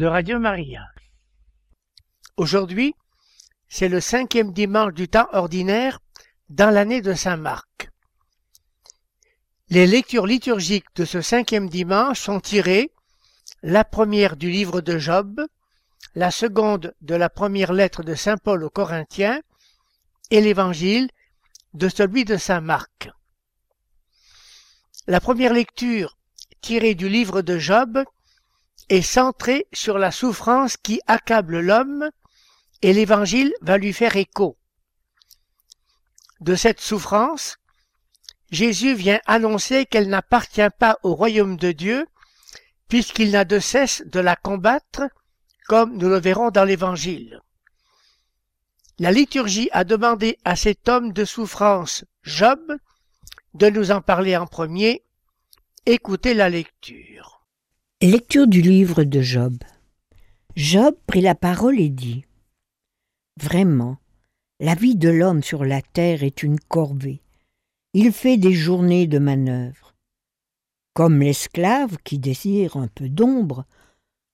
de Radio Maria. Aujourd'hui, c'est le cinquième dimanche du temps ordinaire dans l'année de Saint Marc. Les lectures liturgiques de ce cinquième dimanche sont tirées, la première du livre de Job, la seconde de la première lettre de Saint Paul aux Corinthiens et l'évangile de celui de Saint Marc. La première lecture tiré du livre de Job est centré sur la souffrance qui accable l'homme et l'évangile va lui faire écho. De cette souffrance, Jésus vient annoncer qu'elle n'appartient pas au royaume de Dieu, puisqu'il n'a de cesse de la combattre, comme nous le verrons dans l'Évangile. La liturgie a demandé à cet homme de souffrance, Job, de nous en parler en premier Écoutez la lecture. Lecture du livre de Job. Job prit la parole et dit Vraiment, la vie de l'homme sur la terre est une corvée. Il fait des journées de manœuvre. Comme l'esclave qui désire un peu d'ombre,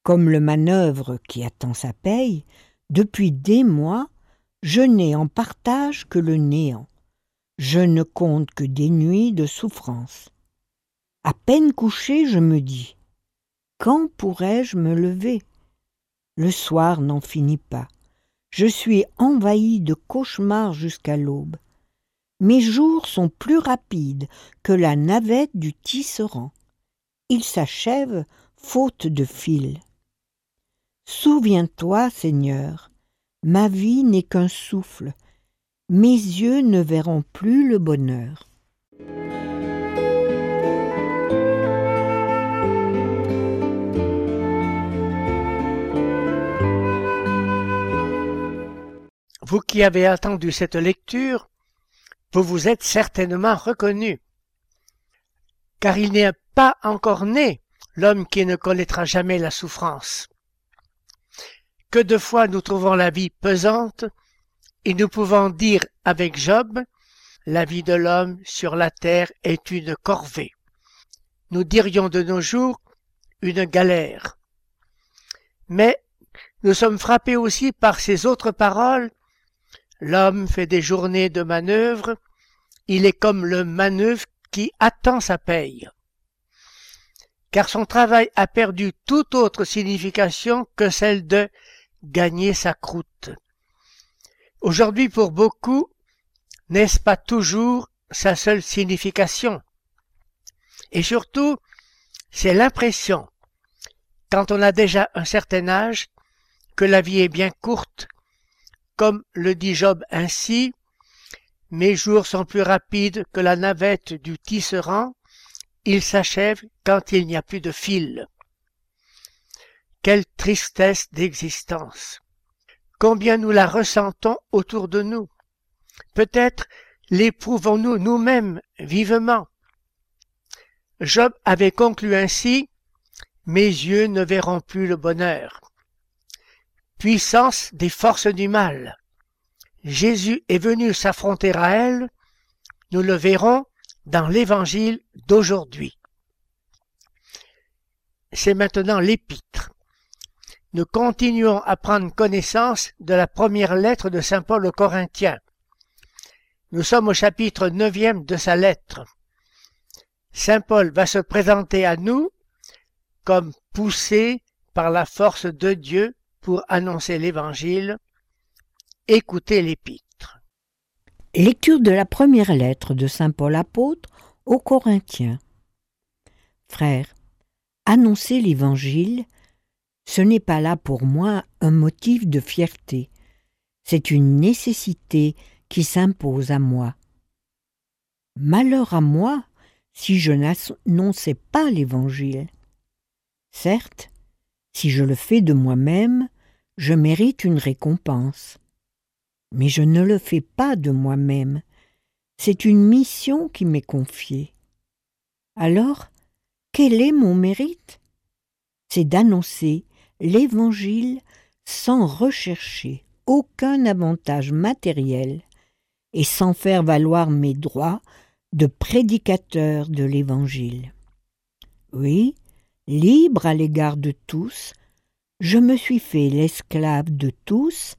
comme le manœuvre qui attend sa paye, depuis des mois, je n'ai en partage que le néant. Je ne compte que des nuits de souffrance. À peine couché, je me dis Quand pourrais-je me lever? Le soir n'en finit pas. Je suis envahi de cauchemars jusqu'à l'aube. Mes jours sont plus rapides que la navette du tisserand. Ils s'achèvent faute de fil. Souviens-toi, Seigneur, ma vie n'est qu'un souffle. Mes yeux ne verront plus le bonheur. Vous qui avez attendu cette lecture, vous vous êtes certainement reconnu. Car il n'est pas encore né l'homme qui ne connaîtra jamais la souffrance. Que de fois nous trouvons la vie pesante, et nous pouvons dire avec Job, la vie de l'homme sur la terre est une corvée. Nous dirions de nos jours une galère. Mais nous sommes frappés aussi par ces autres paroles L'homme fait des journées de manœuvre, il est comme le manœuvre qui attend sa paye. Car son travail a perdu toute autre signification que celle de gagner sa croûte. Aujourd'hui, pour beaucoup, n'est-ce pas toujours sa seule signification? Et surtout, c'est l'impression, quand on a déjà un certain âge, que la vie est bien courte comme le dit Job ainsi, mes jours sont plus rapides que la navette du tisserand, ils s'achèvent quand il n'y a plus de fil. Quelle tristesse d'existence. Combien nous la ressentons autour de nous. Peut-être l'éprouvons-nous nous-mêmes vivement. Job avait conclu ainsi, Mes yeux ne verront plus le bonheur puissance des forces du mal. Jésus est venu s'affronter à elle, nous le verrons dans l'évangile d'aujourd'hui. C'est maintenant l'épître. Nous continuons à prendre connaissance de la première lettre de Saint Paul aux Corinthiens. Nous sommes au chapitre neuvième de sa lettre. Saint Paul va se présenter à nous comme poussé par la force de Dieu pour annoncer l'Évangile, écoutez l'Épître. Lecture de la première lettre de Saint Paul apôtre aux Corinthiens. Frères, annoncer l'Évangile, ce n'est pas là pour moi un motif de fierté, c'est une nécessité qui s'impose à moi. Malheur à moi si je n'annonçais pas l'Évangile. Certes, Si je le fais de moi-même, je mérite une récompense. Mais je ne le fais pas de moi-même. C'est une mission qui m'est confiée. Alors, quel est mon mérite? C'est d'annoncer l'Évangile sans rechercher aucun avantage matériel et sans faire valoir mes droits de prédicateur de l'Évangile. Oui, libre à l'égard de tous, je me suis fait l'esclave de tous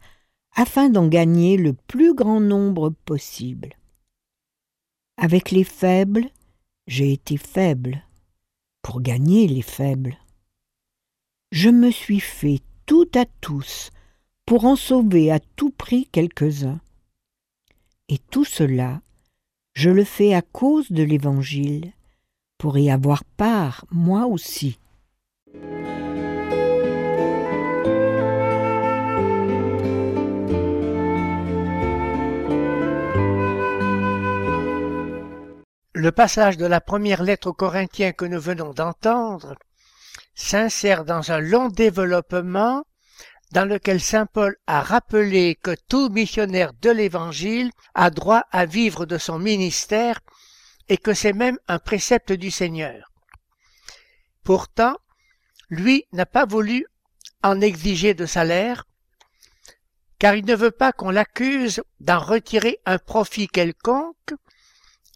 afin d'en gagner le plus grand nombre possible. Avec les faibles, j'ai été faible pour gagner les faibles. Je me suis fait tout à tous pour en sauver à tout prix quelques-uns. Et tout cela, je le fais à cause de l'Évangile, pour y avoir part moi aussi. Le passage de la première lettre aux Corinthiens que nous venons d'entendre s'insère dans un long développement dans lequel Saint Paul a rappelé que tout missionnaire de l'Évangile a droit à vivre de son ministère et que c'est même un précepte du Seigneur. Pourtant, lui n'a pas voulu en exiger de salaire, car il ne veut pas qu'on l'accuse d'en retirer un profit quelconque,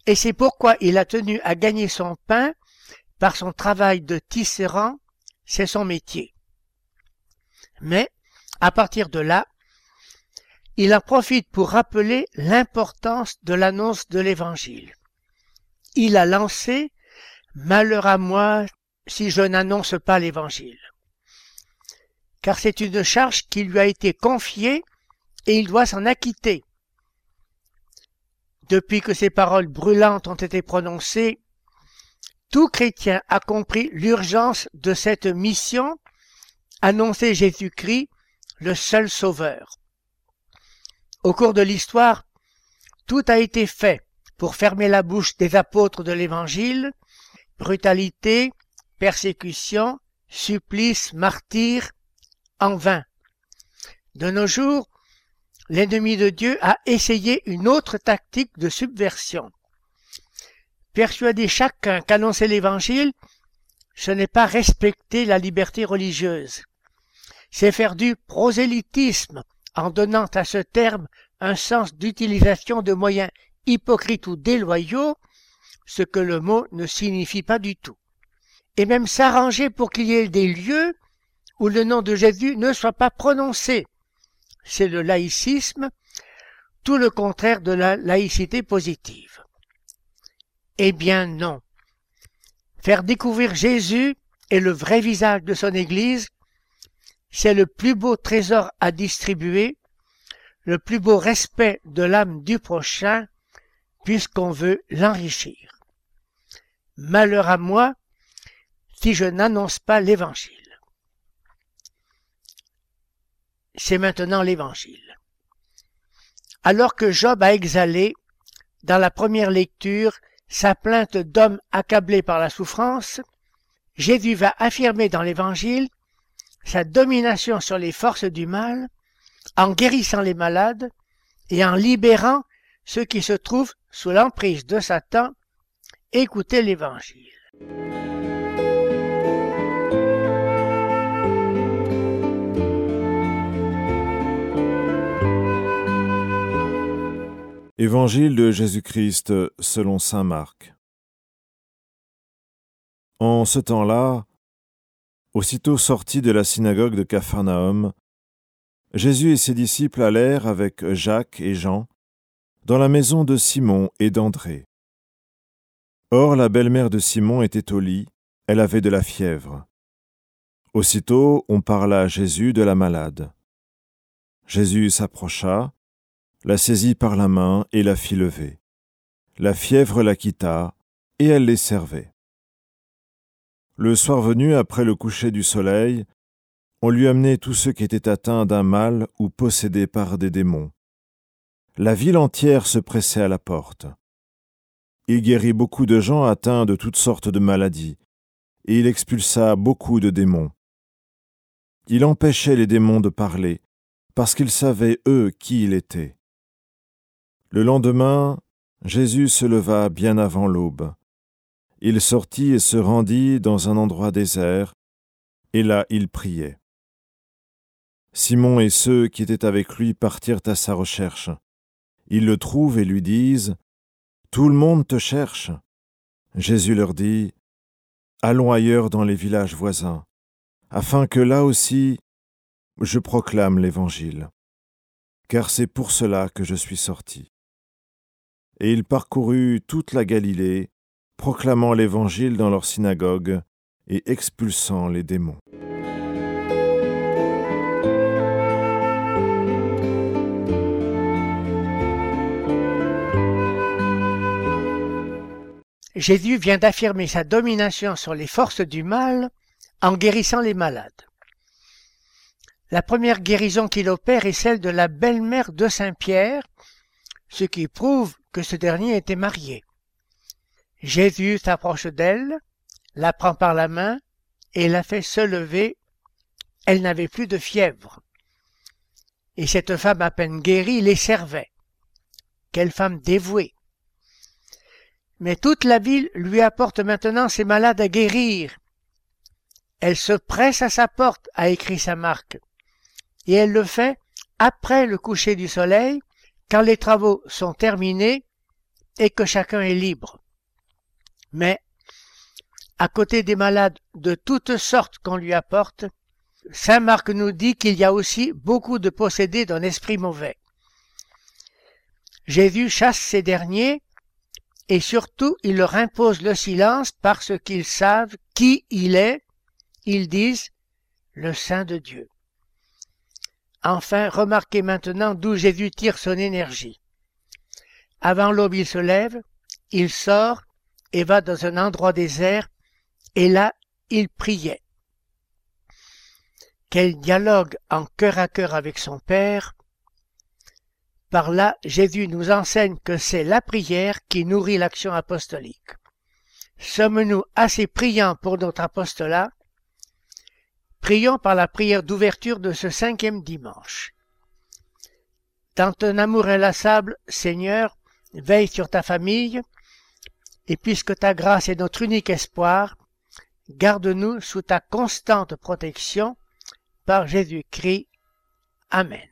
et c'est pourquoi il a tenu à gagner son pain par son travail de tisserand, c'est son métier. Mais, à partir de là, il en profite pour rappeler l'importance de l'annonce de l'Évangile. Il a lancé Malheur à moi si je n'annonce pas l'Évangile. Car c'est une charge qui lui a été confiée et il doit s'en acquitter. Depuis que ces paroles brûlantes ont été prononcées, tout chrétien a compris l'urgence de cette mission, annoncer Jésus-Christ, le seul sauveur. Au cours de l'histoire, tout a été fait pour fermer la bouche des apôtres de l'Évangile, brutalité, persécution, supplice, martyr, en vain. De nos jours, l'ennemi de Dieu a essayé une autre tactique de subversion. Persuader chacun qu'annoncer l'Évangile, ce n'est pas respecter la liberté religieuse. C'est faire du prosélytisme en donnant à ce terme un sens d'utilisation de moyens hypocrites ou déloyaux, ce que le mot ne signifie pas du tout. Et même s'arranger pour qu'il y ait des lieux où le nom de Jésus ne soit pas prononcé, c'est le laïcisme, tout le contraire de la laïcité positive. Eh bien non. Faire découvrir Jésus et le vrai visage de son Église, c'est le plus beau trésor à distribuer, le plus beau respect de l'âme du prochain, puisqu'on veut l'enrichir. Malheur à moi si je n'annonce pas l'Évangile c'est maintenant l'Évangile. Alors que Job a exhalé, dans la première lecture, sa plainte d'homme accablé par la souffrance, Jésus va affirmer dans l'Évangile sa domination sur les forces du mal, en guérissant les malades et en libérant ceux qui se trouvent sous l'emprise de Satan. Écoutez l'Évangile. Évangile de Jésus-Christ selon Saint Marc. En ce temps-là, aussitôt sortis de la synagogue de Capharnaüm, Jésus et ses disciples allèrent avec Jacques et Jean dans la maison de Simon et d'André. Or la belle-mère de Simon était au lit, elle avait de la fièvre. Aussitôt on parla à Jésus de la malade. Jésus s'approcha, la saisit par la main et la fit lever. La fièvre la quitta, et elle les servait. Le soir venu, après le coucher du soleil, on lui amenait tous ceux qui étaient atteints d'un mal ou possédés par des démons. La ville entière se pressait à la porte. Il guérit beaucoup de gens atteints de toutes sortes de maladies, et il expulsa beaucoup de démons. Il empêchait les démons de parler, parce qu'ils savaient, eux, qui il était. Le lendemain, Jésus se leva bien avant l'aube. Il sortit et se rendit dans un endroit désert, et là il priait. Simon et ceux qui étaient avec lui partirent à sa recherche. Ils le trouvent et lui disent Tout le monde te cherche. Jésus leur dit Allons ailleurs dans les villages voisins, afin que là aussi je proclame l'Évangile, car c'est pour cela que je suis sorti. Et il parcourut toute la Galilée, proclamant l'Évangile dans leurs synagogues et expulsant les démons. Jésus vient d'affirmer sa domination sur les forces du mal en guérissant les malades. La première guérison qu'il opère est celle de la belle-mère de Saint Pierre, ce qui prouve que ce dernier était marié. Jésus s'approche d'elle, la prend par la main et la fait se lever. Elle n'avait plus de fièvre. Et cette femme à peine guérie les servait. Quelle femme dévouée. Mais toute la ville lui apporte maintenant ses malades à guérir. Elle se presse à sa porte, a écrit sa marque. Et elle le fait après le coucher du soleil, quand les travaux sont terminés et que chacun est libre. Mais, à côté des malades de toutes sortes qu'on lui apporte, Saint Marc nous dit qu'il y a aussi beaucoup de possédés d'un esprit mauvais. Jésus chasse ces derniers et surtout il leur impose le silence parce qu'ils savent qui il est. Ils disent le Saint de Dieu. Enfin, remarquez maintenant d'où Jésus tire son énergie. Avant l'aube, il se lève, il sort et va dans un endroit désert, et là, il priait. Quel dialogue en cœur à cœur avec son Père, par là, Jésus nous enseigne que c'est la prière qui nourrit l'action apostolique. Sommes-nous assez priants pour notre apostolat? Prions par la prière d'ouverture de ce cinquième dimanche. Dans ton amour inlassable, Seigneur, veille sur ta famille, et puisque ta grâce est notre unique espoir, garde-nous sous ta constante protection par Jésus-Christ. Amen.